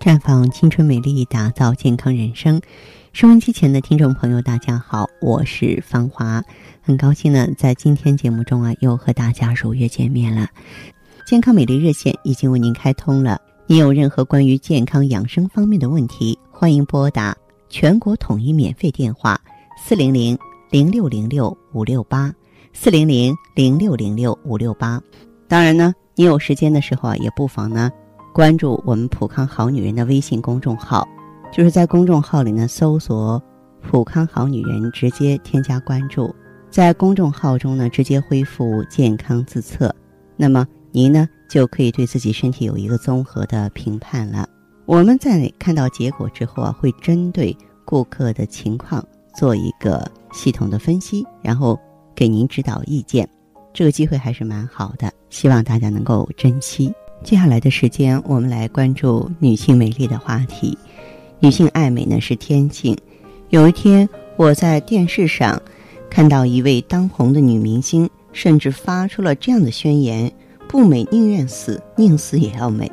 绽放青春美丽，打造健康人生。收音机前的听众朋友，大家好，我是芳华，很高兴呢，在今天节目中啊，又和大家如约见面了。健康美丽热线已经为您开通了，您有任何关于健康养生方面的问题，欢迎拨打全国统一免费电话四零零零六零六五六八四零零零六零六五六八。当然呢，你有时间的时候啊，也不妨呢。关注我们普康好女人的微信公众号，就是在公众号里呢搜索“普康好女人”，直接添加关注，在公众号中呢直接恢复健康自测，那么您呢就可以对自己身体有一个综合的评判了。我们在看到结果之后啊，会针对顾客的情况做一个系统的分析，然后给您指导意见。这个机会还是蛮好的，希望大家能够珍惜。接下来的时间，我们来关注女性美丽的话题。女性爱美呢是天性。有一天，我在电视上看到一位当红的女明星，甚至发出了这样的宣言：“不美宁愿死，宁死也要美。”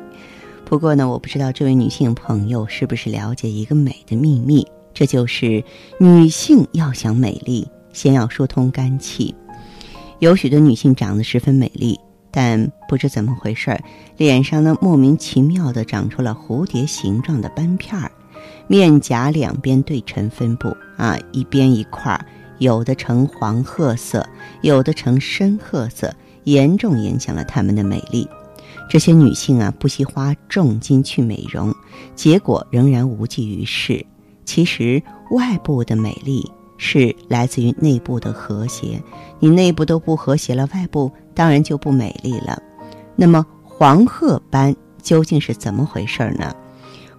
不过呢，我不知道这位女性朋友是不是了解一个美的秘密，这就是女性要想美丽，先要疏通肝气。有许多女性长得十分美丽。但不知怎么回事儿，脸上呢莫名其妙的长出了蝴蝶形状的斑片儿，面颊两边对称分布啊，一边一块儿，有的呈黄褐色，有的呈深褐色，严重影响了她们的美丽。这些女性啊，不惜花重金去美容，结果仍然无济于事。其实，外部的美丽是来自于内部的和谐，你内部都不和谐了，外部。当然就不美丽了。那么黄褐斑究竟是怎么回事呢？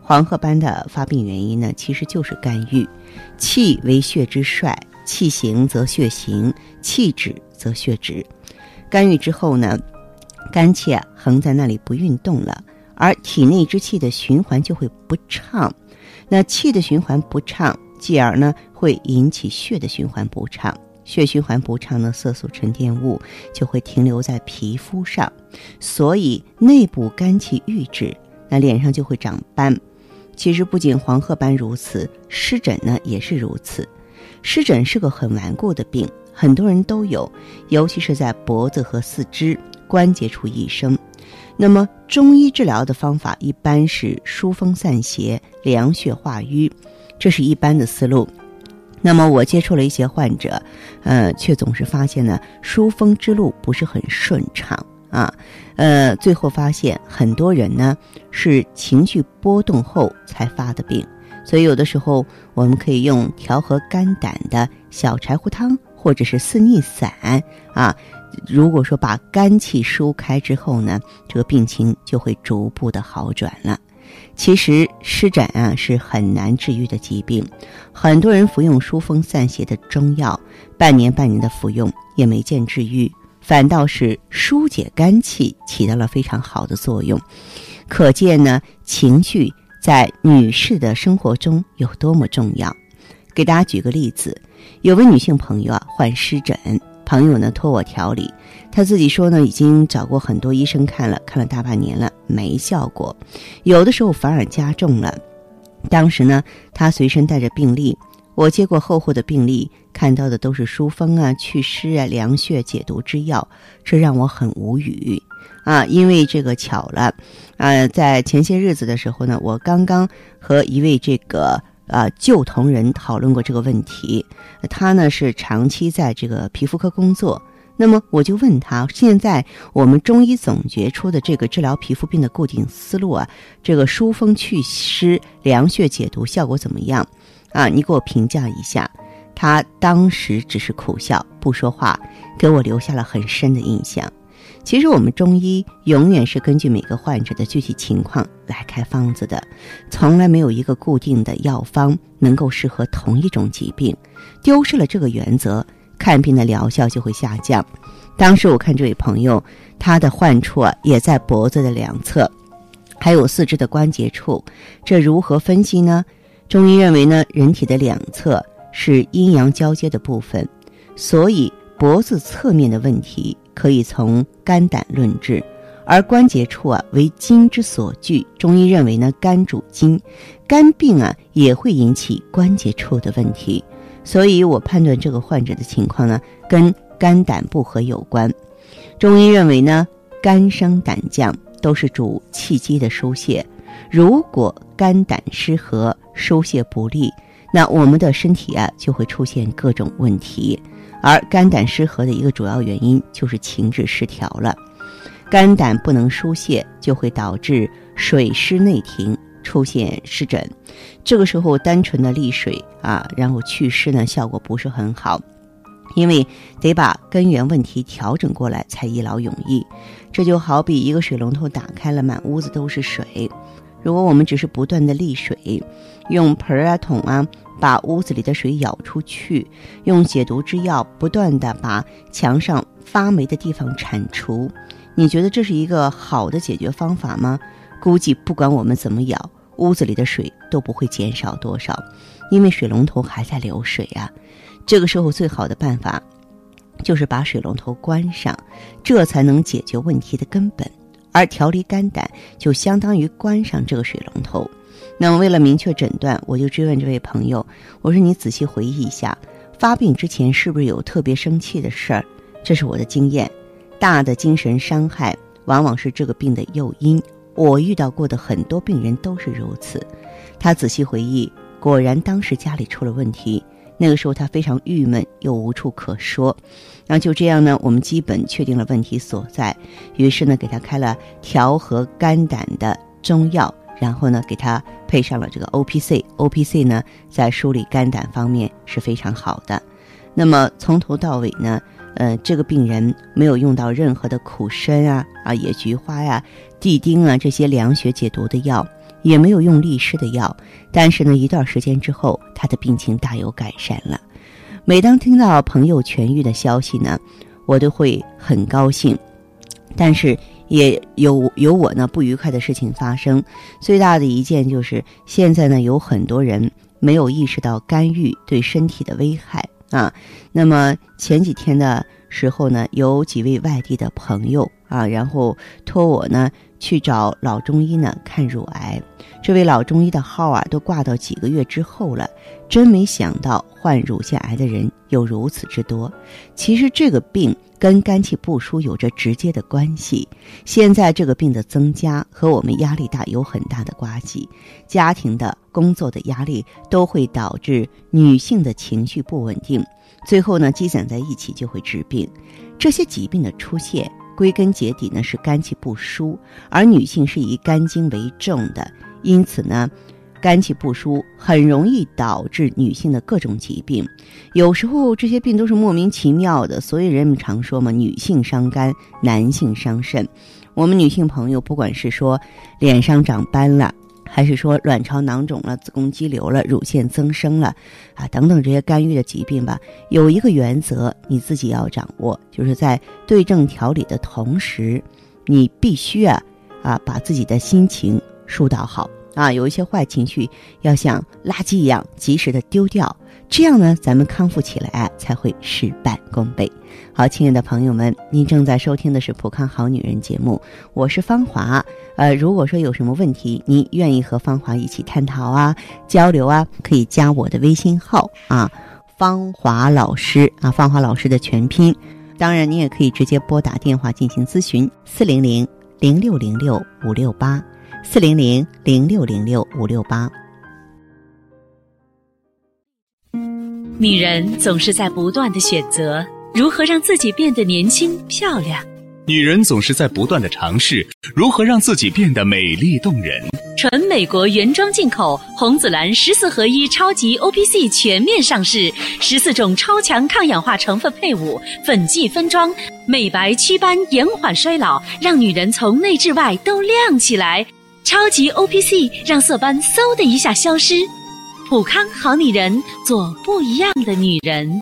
黄褐斑的发病原因呢，其实就是肝郁。气为血之帅，气行则血行，气止则血止。肝郁之后呢，肝气啊横在那里不运动了，而体内之气的循环就会不畅。那气的循环不畅，继而呢会引起血的循环不畅。血循环不畅呢，色素沉淀物就会停留在皮肤上，所以内部肝气郁滞，那脸上就会长斑。其实不仅黄褐斑如此，湿疹呢也是如此。湿疹是个很顽固的病，很多人都有，尤其是在脖子和四肢关节处易生。那么中医治疗的方法一般是疏风散邪、凉血化瘀，这是一般的思路。那么我接触了一些患者，呃，却总是发现呢，疏风之路不是很顺畅啊，呃，最后发现很多人呢是情绪波动后才发的病，所以有的时候我们可以用调和肝胆的小柴胡汤或者是四逆散啊，如果说把肝气疏开之后呢，这个病情就会逐步的好转了。其实湿疹啊是很难治愈的疾病，很多人服用疏风散邪的中药，半年半年的服用也没见治愈，反倒是疏解肝气起到了非常好的作用。可见呢，情绪在女士的生活中有多么重要。给大家举个例子，有位女性朋友啊患湿疹。朋友呢托我调理，他自己说呢已经找过很多医生看了，看了大半年了没效果，有的时候反而加重了。当时呢他随身带着病历，我接过厚厚的病历，看到的都是疏风啊、祛湿啊、凉血解毒之药，这让我很无语啊！因为这个巧了，啊，在前些日子的时候呢，我刚刚和一位这个。啊，旧同仁讨论过这个问题，他呢是长期在这个皮肤科工作。那么我就问他，现在我们中医总结出的这个治疗皮肤病的固定思路啊，这个疏风祛湿、凉血解毒效果怎么样？啊，你给我评价一下。他当时只是苦笑不说话，给我留下了很深的印象。其实我们中医永远是根据每个患者的具体情况来开方子的，从来没有一个固定的药方能够适合同一种疾病。丢失了这个原则，看病的疗效就会下降。当时我看这位朋友，他的患处啊也在脖子的两侧，还有四肢的关节处，这如何分析呢？中医认为呢，人体的两侧是阴阳交接的部分，所以脖子侧面的问题。可以从肝胆论治，而关节处啊为筋之所聚。中医认为呢，肝主筋，肝病啊也会引起关节处的问题。所以我判断这个患者的情况呢，跟肝胆不和有关。中医认为呢，肝升胆降都是主气机的疏泄。如果肝胆失和，疏泄不利，那我们的身体啊就会出现各种问题。而肝胆失和的一个主要原因就是情志失调了，肝胆不能疏泄，就会导致水湿内停，出现湿疹。这个时候，单纯的利水啊，然后祛湿呢，效果不是很好，因为得把根源问题调整过来才一劳永逸。这就好比一个水龙头打开了，满屋子都是水。如果我们只是不断的沥水，用盆啊桶啊把屋子里的水舀出去，用解毒之药不断的把墙上发霉的地方铲除，你觉得这是一个好的解决方法吗？估计不管我们怎么舀，屋子里的水都不会减少多少，因为水龙头还在流水啊。这个时候最好的办法，就是把水龙头关上，这才能解决问题的根本。而调理肝胆就相当于关上这个水龙头。那么，为了明确诊断，我就追问这位朋友：“我说你仔细回忆一下，发病之前是不是有特别生气的事儿？”这是我的经验，大的精神伤害往往是这个病的诱因。我遇到过的很多病人都是如此。他仔细回忆，果然当时家里出了问题。那个时候他非常郁闷，又无处可说。那就这样呢，我们基本确定了问题所在，于是呢，给他开了调和肝胆的中药，然后呢，给他配上了这个 O P C。O P C 呢，在梳理肝胆方面是非常好的。那么从头到尾呢，呃，这个病人没有用到任何的苦参啊、啊野菊花呀、地丁啊这些凉血解毒的药。也没有用利湿的药，但是呢，一段时间之后，他的病情大有改善了。每当听到朋友痊愈的消息呢，我都会很高兴。但是也有有我呢不愉快的事情发生。最大的一件就是，现在呢有很多人没有意识到干预对身体的危害啊。那么前几天的时候呢，有几位外地的朋友啊，然后托我呢。去找老中医呢看乳癌，这位老中医的号啊都挂到几个月之后了，真没想到患乳腺癌的人有如此之多。其实这个病跟肝气不舒有着直接的关系。现在这个病的增加和我们压力大有很大的关系，家庭的工作的压力都会导致女性的情绪不稳定，最后呢积攒在一起就会治病。这些疾病的出现。归根结底呢是肝气不舒，而女性是以肝经为重的，因此呢，肝气不舒很容易导致女性的各种疾病。有时候这些病都是莫名其妙的，所以人们常说嘛，女性伤肝，男性伤肾。我们女性朋友，不管是说脸上长斑了。还是说卵巢囊肿了、子宫肌瘤了、乳腺增生了，啊，等等这些干预的疾病吧，有一个原则你自己要掌握，就是在对症调理的同时，你必须啊啊把自己的心情疏导好啊，有一些坏情绪要像垃圾一样及时的丢掉。这样呢，咱们康复起来才会事半功倍。好，亲爱的朋友们，您正在收听的是《普康好女人》节目，我是芳华。呃，如果说有什么问题，您愿意和芳华一起探讨啊、交流啊，可以加我的微信号啊，芳华老师啊，芳华老师的全拼。当然，您也可以直接拨打电话进行咨询：四零零零六零六五六八，四零零零六零六五六八。女人总是在不断的选择如何让自己变得年轻漂亮，女人总是在不断的尝试如何让自己变得美丽动人。纯美国原装进口红紫蓝十四合一超级 O P C 全面上市，十四种超强抗氧化成分配伍，粉剂分装，美白祛斑，延缓衰老，让女人从内至外都亮起来。超级 O P C 让色斑嗖的一下消失。普康好女人，做不一样的女人。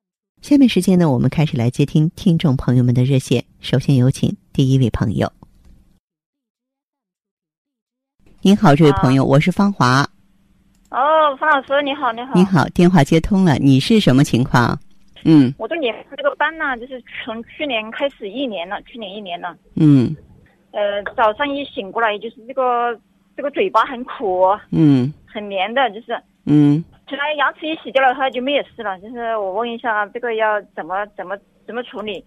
下面时间呢，我们开始来接听听众朋友们的热线。首先有请第一位朋友。您好，这位朋友，我是芳华。哦，方老师，你好，你好。你好，电话接通了，你是什么情况？嗯，我这年这个斑呢，就是从去年开始一年了，去年一年了。嗯，呃，早上一醒过来，就是这个这个嘴巴很苦，嗯很黏的，就是嗯，起来牙齿一洗掉了，它就没有事了。就是我问一下，这个要怎么怎么怎么处理？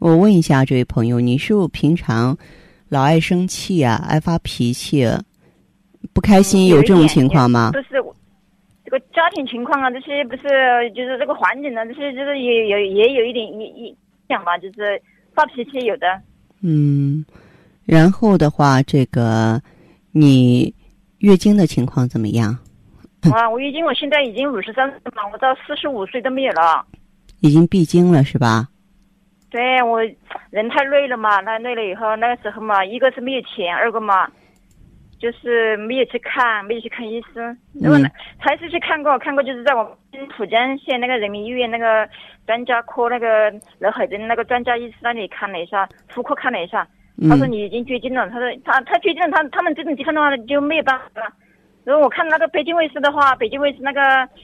我问一下这位朋友，你是不是平常老爱生气啊，爱发脾气，不开心，嗯有这种情况吗？不是我这个家庭情况啊，这些不是就是这个环境呢，这些就是也有也有一点一一讲吧，就是发脾气有的。嗯，然后的话，这个你月经的情况怎么样？啊，我已经我现在已经五十三岁了，我到四十五岁都没有了。已经闭经了是吧？对我人太累了嘛，那累了以后，那个时候嘛，一个是没有钱，二个嘛，就是没有去看，没有去看医生。如果呢，还是去看过，看过就是在我们浦江县那个人民医院那个专家科那个娄海珍那个专家医师那里看了一下，妇科看了一下，他说嗯你已经绝经了，他说他他绝经了，他他们这种地方的话就没有办法了。如果我看那个北京卫视的话，北京卫视那个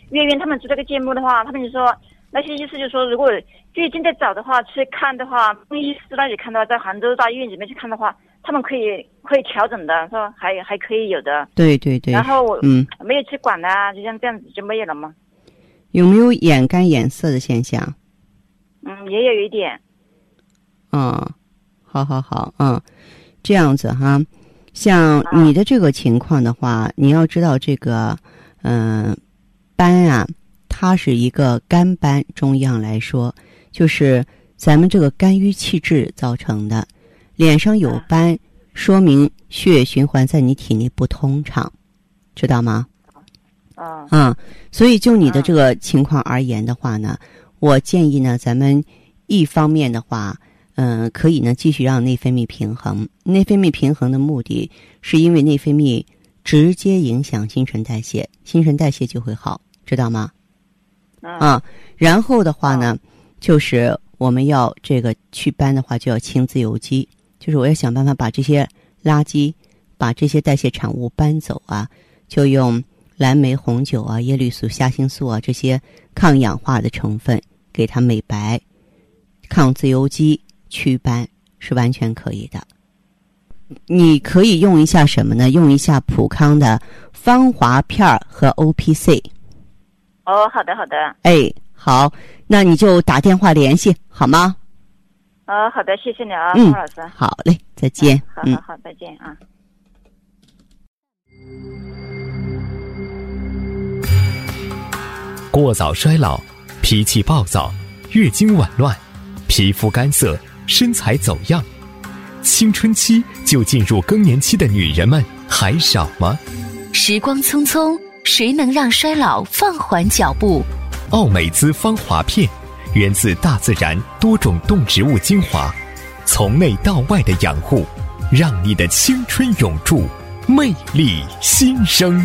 月月他们做这个节目的话，他们就说那些意思就是说，如果最近再早的话去看的话，中医师那里看的话，在杭州大医院里面去看的话，他们可以可以调整的，说还还可以有的。对对对然，后我嗯，没有去管它，就像这样子就没有了嘛。有没有眼干眼涩的现象？嗯，也有一点。嗯，好好好，嗯，这样子哈，像你的这个情况的话，你要知道这个，嗯、斑啊，它是一个肝斑，中医上来说，就是咱们这个肝郁气滞造成的。脸上有斑，说明血液循环在你体内不通畅，知道吗？嗯啊，所以就你的这个情况而言的话呢，我建议呢，咱们一方面的话，嗯、可以呢继续让内分泌平衡。内分泌平衡的目的是因为内分泌直接影响新陈代谢，新陈代谢就会好，知道吗？嗯啊，然后的话呢，就是我们要这个祛斑的话，就要清自由基，就是我要想办法把这些垃圾、把这些代谢产物搬走啊，就用蓝莓红酒啊、叶绿素、虾青素啊这些抗氧化的成分给它美白、抗自由基、祛斑是完全可以的。你可以用一下什么呢？用一下普康的芳华片儿和 O P C。哦，好的好的。哎，好，那你就打电话联系好吗？哦，好的，谢谢你啊，嗯老师。好嘞，再见。嗯好好。好，再见啊。过早衰老、脾气暴躁、月经紊乱、皮肤干涩、身材走样，青春期就进入更年期的女人们还少吗？时光匆匆，谁能让衰老放缓脚步？奥美姿芳华片，源自大自然多种动植物精华，从内到外的养护，让你的青春永驻，魅力新生。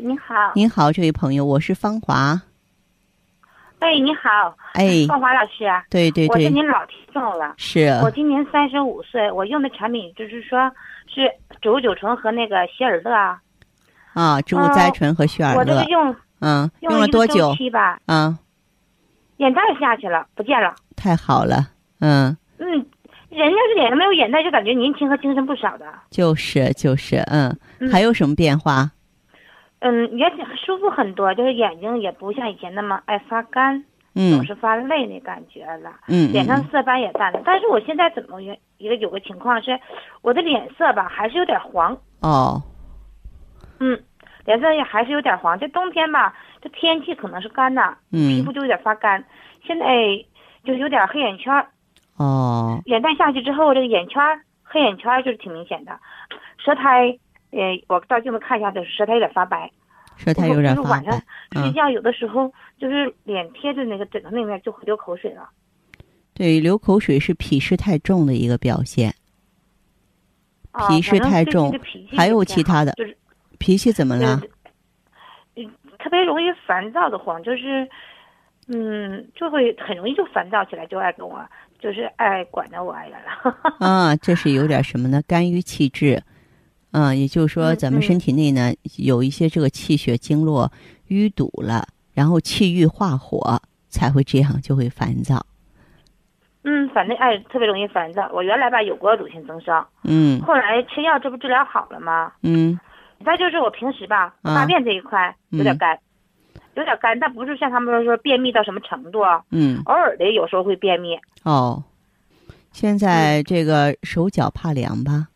你好，您好，这位朋友，我是芳华。哎，你好，哎，芳华老师啊，对对对，我是您老听众了。是我今年三十五岁，我用的产品就是说是植物九醇和那个希尔乐啊。啊，植物甾醇和希尔乐我这个，用嗯，用用了多久？期吧，啊，眼袋下去了，不见了。太好了，嗯嗯，人要是脸上没有眼袋，就感觉年轻和精神不少的。就是就是，嗯，嗯还有什么变化？嗯，也挺舒服很多，就是眼睛也不像以前那么爱发干，嗯。总是发累那感觉了。嗯，脸上嗯色斑也淡了，但是我现在怎么原一个有个情况是，我的脸色吧还是有点黄，哦，嗯，脸色也还是有点黄。这冬天吧，这天气可能是干呐，皮嗯肤就有点发干。现在就是有点黑眼圈儿，哦，眼袋下去之后，这个眼圈黑眼圈就是挺明显的，舌苔，呃，我照镜子看一下，就是舌苔有点发白。舌苔有点发就是晚上睡觉有的时候就是脸贴着那个枕头那面就会流口水了。对，流口水是脾湿太重的一个表现。啊脾湿太重还有其他的就是脾气怎么了？嗯特别容易烦躁的慌，就是，嗯，就会很容易就烦躁起来，就爱跟我，就是爱管着我来了。啊，这是有点什么呢？肝郁气滞，嗯，也就是说，咱们身体内呢有一些这个气血经络淤堵了，然后气郁化火，才会这样，就会烦躁。嗯，反正哎，特别容易烦躁。我原来吧有过乳腺增生，嗯后来吃药，这不治疗好了吗？嗯再就是我平时吧，啊大便这一块有点嗯干，有点干，但不是像他们说便秘到什么程度啊，嗯，偶尔的有时候会便秘。哦，现嗯在这个手脚怕凉吧？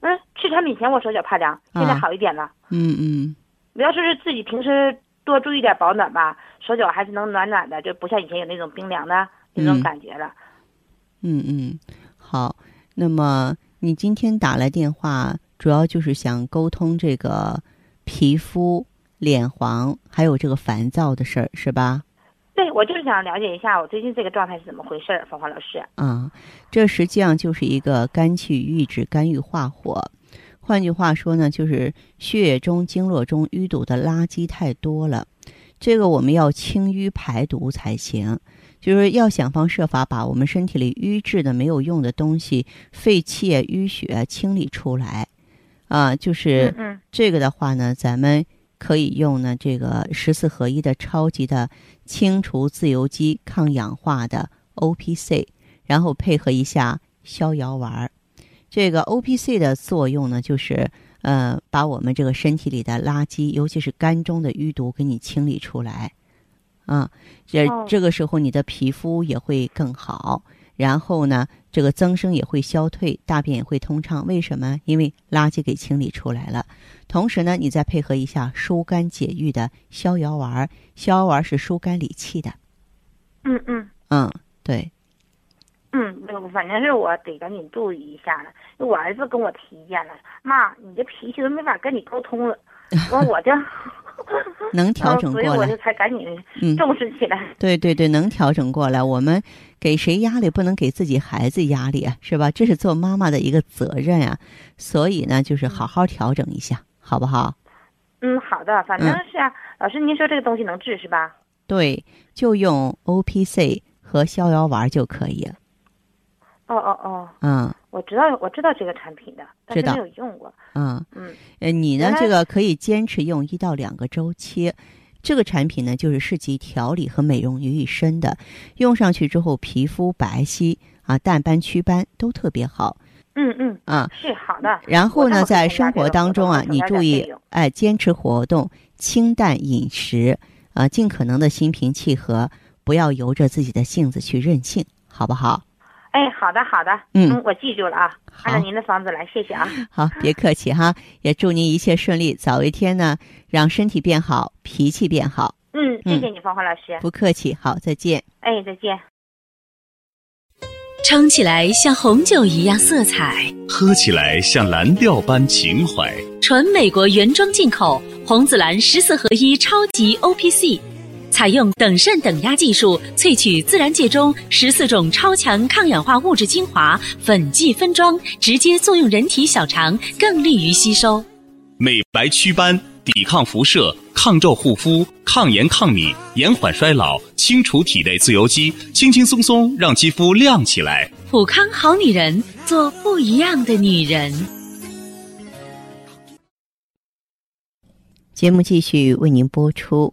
嗯，吃产品前我手脚怕凉，现在啊好一点了。嗯嗯我要是自己平时多注意点保暖吧，手脚还是能暖暖的，就不像以前有那种冰凉的那种嗯感觉了。嗯嗯，好。那么你今天打来电话，主要就是想沟通这个皮肤、脸黄，还有这个烦躁的事儿，是吧？对，我就是想了解一下我最近这个状态是怎么回事儿，芳华老师。啊，这实际上就是一个肝气郁滞、肝郁化火。换句话说呢，就是血液中、经络中淤堵的垃圾太多了，这个我们要清淤排毒才行。就是要想方设法把我们身体里淤滞的、没有用的东西、废气啊、淤血啊清理出来。啊，就是嗯这个的话呢，咱们可以用呢这个十四合一的超级的清除自由基、抗氧化的 O P C，然后配合一下逍遥丸儿。这个 O P C 的作用呢，就是呃把我们这个身体里的垃圾，尤其是肝中的淤毒，给你清理出来。啊，这哦这个时候你的皮肤也会更好，然后呢，这个增生也会消退，大便也会通畅。为什么？因为垃圾给清理出来了。同时呢，你再配合一下疏肝解郁的逍遥丸，逍遥丸是疏肝理气的。嗯嗯嗯，对，嗯，那个反正是我得赶紧注意一下了。我儿子跟我提意见了，妈，你这脾气都没法跟你沟通了。完 我这能调整过来呃 所以我就。才赶紧嗯，重视起来。对对对，能调整过来。我们给谁压力，不能给自己孩子压力啊，是吧？这是做妈妈的一个责任啊。所以呢，就是好好调整一下，好不好？嗯，好的，反正是啊。老师，您说这个东西能治是吧？对，就用 O P C 和逍遥丸就可以了。哦哦哦，嗯我知道，我知道这个产品的，但是没有用过。嗯，嗯呃，你呢这个可以坚持用一到两个周期。这个产品呢，就是适集调理和美容于一身的，用上去之后，皮肤白皙啊，淡斑祛斑都特别好嗯嗯，啊。是好的。然后呢，在生活当中啊，你注意哎，坚持活动，清淡饮食啊，尽可能的心平气和，不要由着自己的性子去任性，好不好？哎，好的好的，嗯我记住了啊，好按照您的方子来，谢谢啊。好，别客气哈，也祝您一切顺利，早一天呢，让身体变好，脾气变好。嗯，谢谢你，芳华老师。不客气，好，再见。哎，再见。撑起来像红酒一样色彩，喝起来像蓝调般情怀。纯美国原装进口红紫蓝十四合一超级 O P C，采用等渗等压技术萃取自然界中十四种超强抗氧化物质精华，粉剂分装，直接作用人体小肠，更利于吸收。美白祛斑，抵抗辐射，抗皱护肤，抗炎抗敏，延缓衰老，清除体内自由基，轻轻松松让肌肤亮起来。普康好女人，做不一样的女人。节目继续为您播出。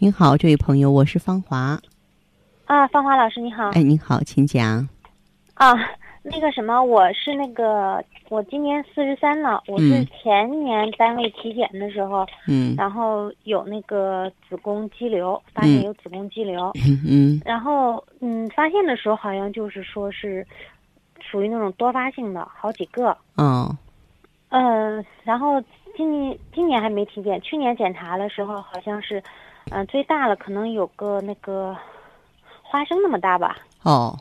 您好，这位朋友，我是芳华。啊，芳华老师你好。哎，您好，请讲。啊，那个什么，我是那个，我今年四十三了，我是前年单位体检的时候，嗯，然后有那个子宫肌瘤，发现有子宫肌瘤，嗯嗯，然后嗯，发现的时候好像就是说是属于那种多发性的，好几个。哦。嗯，然后今年今年还没体检，去年检查的时候好像是，嗯，最大了可能有个那个花生那么大吧。哦。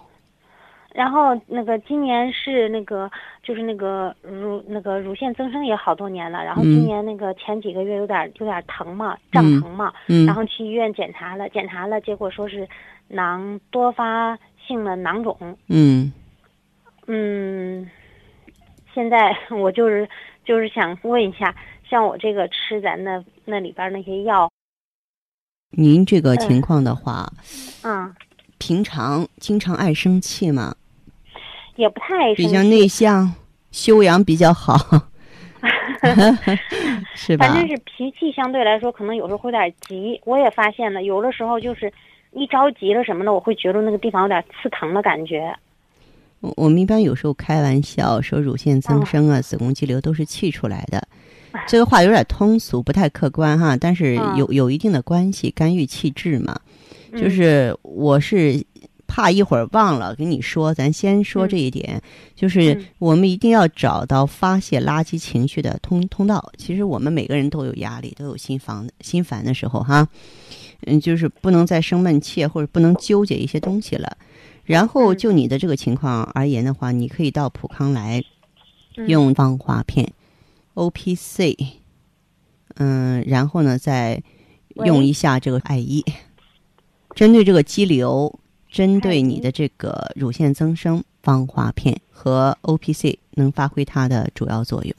然后那个今年是那个就是那个乳那个乳腺增生也好多年了，然后今年那个前几个月有点有点疼嘛，胀疼嘛，然后去医院检查了，检查了，结果说是囊多发性的囊肿。嗯。嗯。现在我就是就是想问一下，像我这个吃咱那那里边那些药，您这个情况的话，嗯，平常经常爱生气吗？也不太比较内向，修养比较好，是吧？反正是脾气相对来说，可能有时候会有点急。我也发现了，有的时候就是一着急了什么的，我会觉得那个地方有点刺疼的感觉。我我们一般有时候开玩笑说，乳腺增生啊、子宫肌瘤都是气出来的，这个话有点通俗，不太客观哈。但是有有一定的关系，肝郁气滞嘛。就是我是怕一会儿忘了跟你说，咱先说这一点，就是我们一定要找到发泄垃圾情绪的通通道。其实我们每个人都有压力，都有心烦心烦的时候哈。嗯，就是不能再生闷气，或者不能纠结一些东西了。然后就你的这个情况而言的话，你可以到普康来用芳华片 P C，嗯，然后呢再用一下这个艾依，针对这个肌瘤，针对你的这个乳腺增生，芳华片和 O P C 能发挥它的主要作用。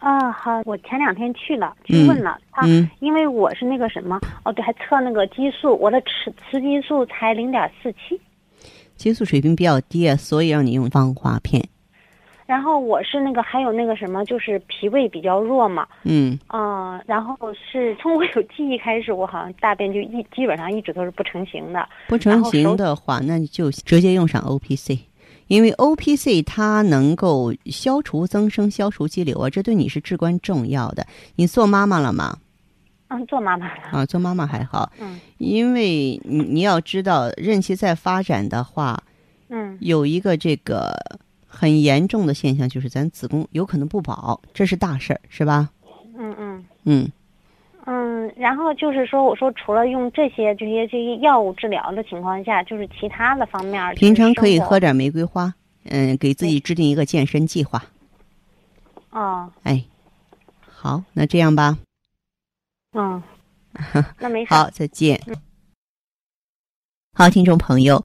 啊，好，我前两天去了，去问了他，因为我是那个什么，哦对，还测那个激素，我的雌雌激素才零点四七。激素水平比较低，所以让你用芳华片。然后我是那个还有那个什么，就是脾胃比较弱嘛。嗯。啊，然后是从我有记忆开始，我好像大便就一基本上一直都是不成形的。不成形的话，那你就直接用上 O P C，因为 O P C 它能够消除增生、消除肌瘤啊，这对你是至关重要的。你做妈妈了吗？嗯，做妈妈了啊，做妈妈还好。嗯，因为你你要知道，任期在发展的话，嗯，有一个这个很严重的现象，就是咱子宫有可能不保，这是大事儿，是吧？嗯嗯嗯嗯，然后就是说，我说除了用这些这些这些药物治疗的情况下，就是其他的方面，平常可以喝点玫瑰花，嗯，给自己制定一个健身计划。哦，哎，好，那这样吧。嗯，那没事。好，再见。好，听众朋友，